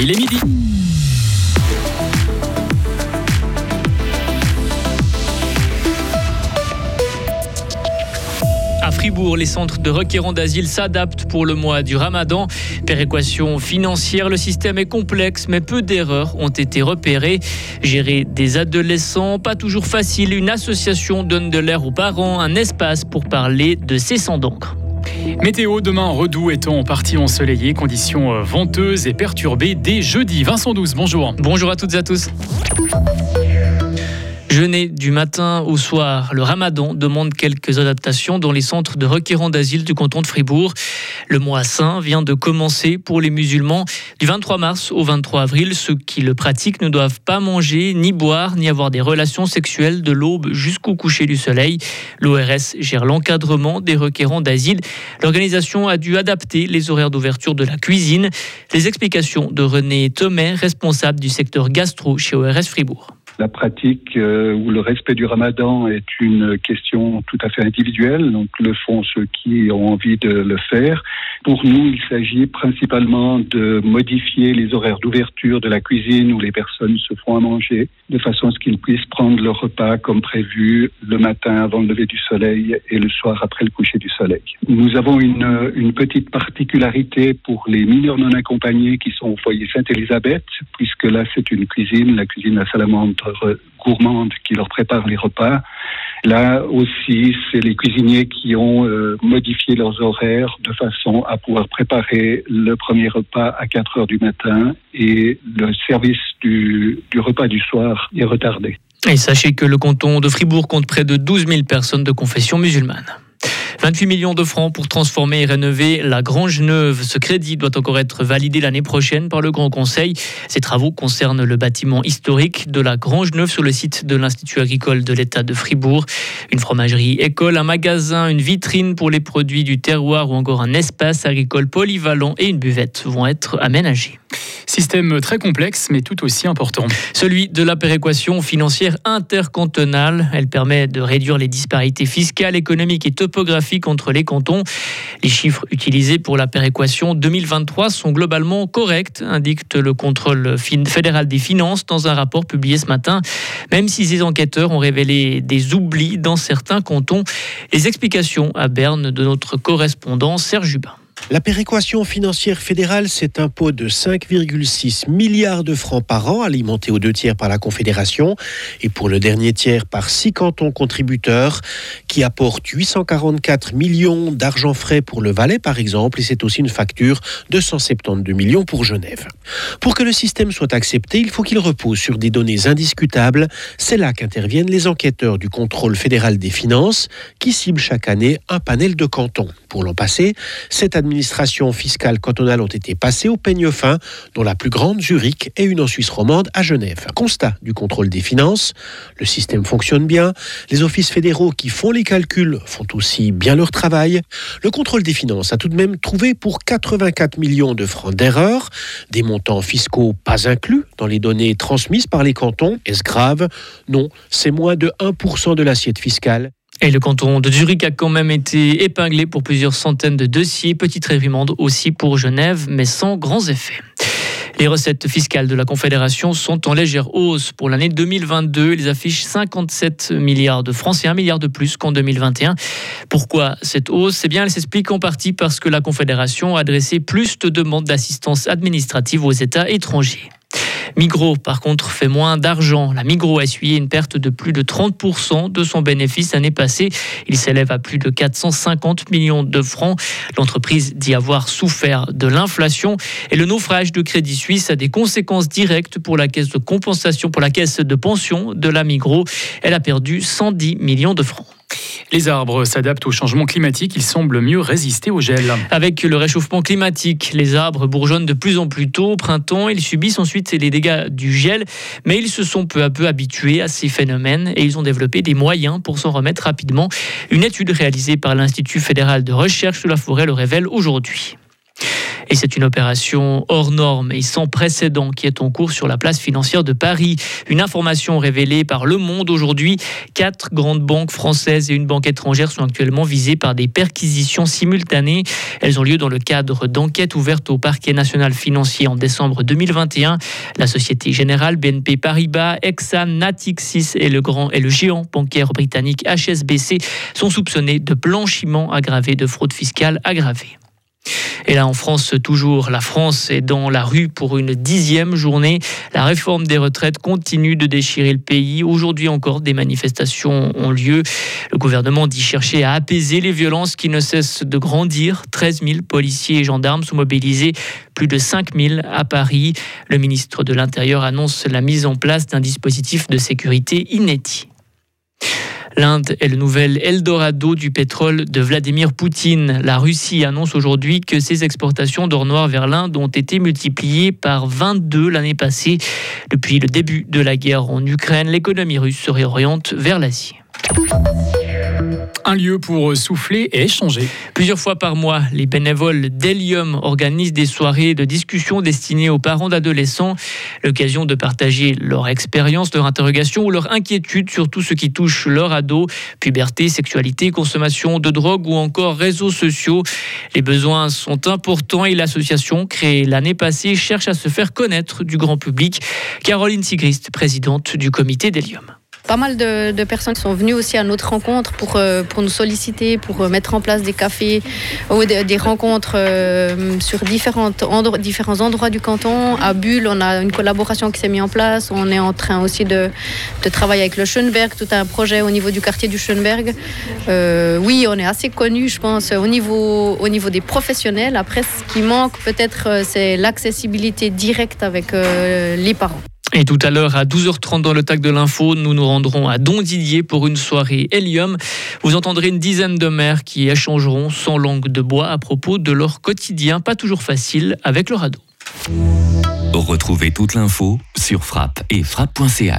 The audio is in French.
Il est midi. À Fribourg, les centres de requérants d'asile s'adaptent pour le mois du ramadan. Péréquation financière, le système est complexe, mais peu d'erreurs ont été repérées. Gérer des adolescents, pas toujours facile. Une association donne de l'air aux parents, un espace pour parler de ses sans d'encre. Météo demain, Redoux étant en partie ensoleillé, conditions euh, venteuses et perturbées dès jeudi. Vincent 12, bonjour. Bonjour à toutes et à tous. Jeûner du matin au soir, le ramadan demande quelques adaptations dans les centres de requérants d'asile du canton de Fribourg. Le mois saint vient de commencer pour les musulmans. Du 23 mars au 23 avril, ceux qui le pratiquent ne doivent pas manger, ni boire, ni avoir des relations sexuelles de l'aube jusqu'au coucher du soleil. L'ORS gère l'encadrement des requérants d'asile. L'organisation a dû adapter les horaires d'ouverture de la cuisine. Les explications de René Thomet, responsable du secteur gastro chez ORS Fribourg. La pratique euh, ou le respect du ramadan est une question tout à fait individuelle, donc le font ceux qui ont envie de le faire. Pour nous, il s'agit principalement de modifier les horaires d'ouverture de la cuisine où les personnes se font à manger, de façon à ce qu'ils puissent prendre leur repas comme prévu le matin avant le lever du soleil et le soir après le coucher du soleil. Nous avons une, une petite particularité pour les mineurs non accompagnés qui sont au foyer Sainte-Élisabeth, puisque là c'est une cuisine, la cuisine à salamandre gourmandes qui leur préparent les repas. Là aussi, c'est les cuisiniers qui ont euh, modifié leurs horaires de façon à pouvoir préparer le premier repas à 4 heures du matin et le service du, du repas du soir est retardé. Et sachez que le canton de Fribourg compte près de 12 000 personnes de confession musulmane. 28 millions de francs pour transformer et rénover la Grange Neuve. Ce crédit doit encore être validé l'année prochaine par le Grand Conseil. Ces travaux concernent le bâtiment historique de la Grange Neuve sur le site de l'Institut agricole de l'État de Fribourg. Une fromagerie école, un magasin, une vitrine pour les produits du terroir ou encore un espace agricole polyvalent et une buvette vont être aménagés. Système très complexe, mais tout aussi important. Celui de la péréquation financière intercantonale. Elle permet de réduire les disparités fiscales, économiques et topographiques entre les cantons. Les chiffres utilisés pour la péréquation 2023 sont globalement corrects, indique le contrôle fédéral des finances dans un rapport publié ce matin. Même si ces enquêteurs ont révélé des oublis dans certains cantons, les explications à Berne de notre correspondant Serge Jubin. La péréquation financière fédérale, c'est un pot de 5,6 milliards de francs par an, alimenté aux deux tiers par la Confédération et pour le dernier tiers par six cantons contributeurs qui apportent 844 millions d'argent frais pour le Valais, par exemple, et c'est aussi une facture de 172 millions pour Genève. Pour que le système soit accepté, il faut qu'il repose sur des données indiscutables. C'est là qu'interviennent les enquêteurs du contrôle fédéral des finances qui ciblent chaque année un panel de cantons. Pour l'an passé, cette administrations fiscales cantonales ont été passées au peigne fin, dont la plus grande, Zurich, et une en Suisse romande, à Genève. Constat du contrôle des finances, le système fonctionne bien, les offices fédéraux qui font les calculs font aussi bien leur travail. Le contrôle des finances a tout de même trouvé pour 84 millions de francs d'erreurs, des montants fiscaux pas inclus dans les données transmises par les cantons. Est-ce grave? Non, c'est moins de 1% de l'assiette fiscale. Et le canton de Zurich a quand même été épinglé pour plusieurs centaines de dossiers. Petite réprimande aussi pour Genève, mais sans grands effets. Les recettes fiscales de la Confédération sont en légère hausse. Pour l'année 2022, ils affichent 57 milliards de francs, c'est un milliard de plus qu'en 2021. Pourquoi cette hausse? Eh bien, elle s'explique en partie parce que la Confédération a adressé plus de demandes d'assistance administrative aux États étrangers. Migros, par contre, fait moins d'argent. La Migros a essuyé une perte de plus de 30% de son bénéfice l'année passée. Il s'élève à plus de 450 millions de francs. L'entreprise dit avoir souffert de l'inflation et le naufrage de Crédit Suisse a des conséquences directes pour la caisse de compensation, pour la caisse de pension de la Migros. Elle a perdu 110 millions de francs. Les arbres s'adaptent au changement climatique, ils semblent mieux résister au gel. Avec le réchauffement climatique, les arbres bourgeonnent de plus en plus tôt au printemps, ils subissent ensuite les dégâts du gel, mais ils se sont peu à peu habitués à ces phénomènes et ils ont développé des moyens pour s'en remettre rapidement. Une étude réalisée par l'Institut fédéral de recherche sur la forêt le révèle aujourd'hui. Et c'est une opération hors norme et sans précédent qui est en cours sur la place financière de Paris. Une information révélée par Le Monde aujourd'hui. Quatre grandes banques françaises et une banque étrangère sont actuellement visées par des perquisitions simultanées. Elles ont lieu dans le cadre d'enquêtes ouvertes au parquet national financier en décembre 2021. La Société Générale, BNP Paribas, Exxon, Natixis et le grand et le géant bancaire britannique HSBC sont soupçonnés de blanchiment aggravé de fraude fiscale aggravée. Et là, en France, toujours, la France est dans la rue pour une dixième journée. La réforme des retraites continue de déchirer le pays. Aujourd'hui encore, des manifestations ont lieu. Le gouvernement dit chercher à apaiser les violences qui ne cessent de grandir. 13 000 policiers et gendarmes sont mobilisés, plus de 5 000 à Paris. Le ministre de l'Intérieur annonce la mise en place d'un dispositif de sécurité inédit. L'Inde est le nouvel Eldorado du pétrole de Vladimir Poutine. La Russie annonce aujourd'hui que ses exportations d'or noir vers l'Inde ont été multipliées par 22 l'année passée. Depuis le début de la guerre en Ukraine, l'économie russe se réoriente vers l'Asie. Un lieu pour souffler et échanger. Plusieurs fois par mois, les bénévoles d'Helium organisent des soirées de discussion destinées aux parents d'adolescents. L'occasion de partager leur expérience, leur interrogation ou leur inquiétude sur tout ce qui touche leur ado, puberté, sexualité, consommation de drogue ou encore réseaux sociaux. Les besoins sont importants et l'association créée l'année passée cherche à se faire connaître du grand public. Caroline Sigrist, présidente du comité d'Helium. Pas mal de, personnes sont venues aussi à notre rencontre pour, euh, pour nous solliciter, pour euh, mettre en place des cafés ou des, rencontres euh, sur différentes différents endroits du canton. À Bulle, on a une collaboration qui s'est mise en place. On est en train aussi de, de, travailler avec le Schönberg, tout un projet au niveau du quartier du Schönberg. oui, on est assez connu, je pense, au niveau, au niveau des professionnels. Après, ce qui manque peut-être, c'est l'accessibilité directe avec les parents. Et tout à l'heure, à 12h30 dans le TAC de l'info, nous nous rendrons à Don Didier pour une soirée Hélium. Vous entendrez une dizaine de mères qui échangeront sans langue de bois à propos de leur quotidien, pas toujours facile, avec le radeau. Retrouvez toute l'info sur frappe et frappe.ch.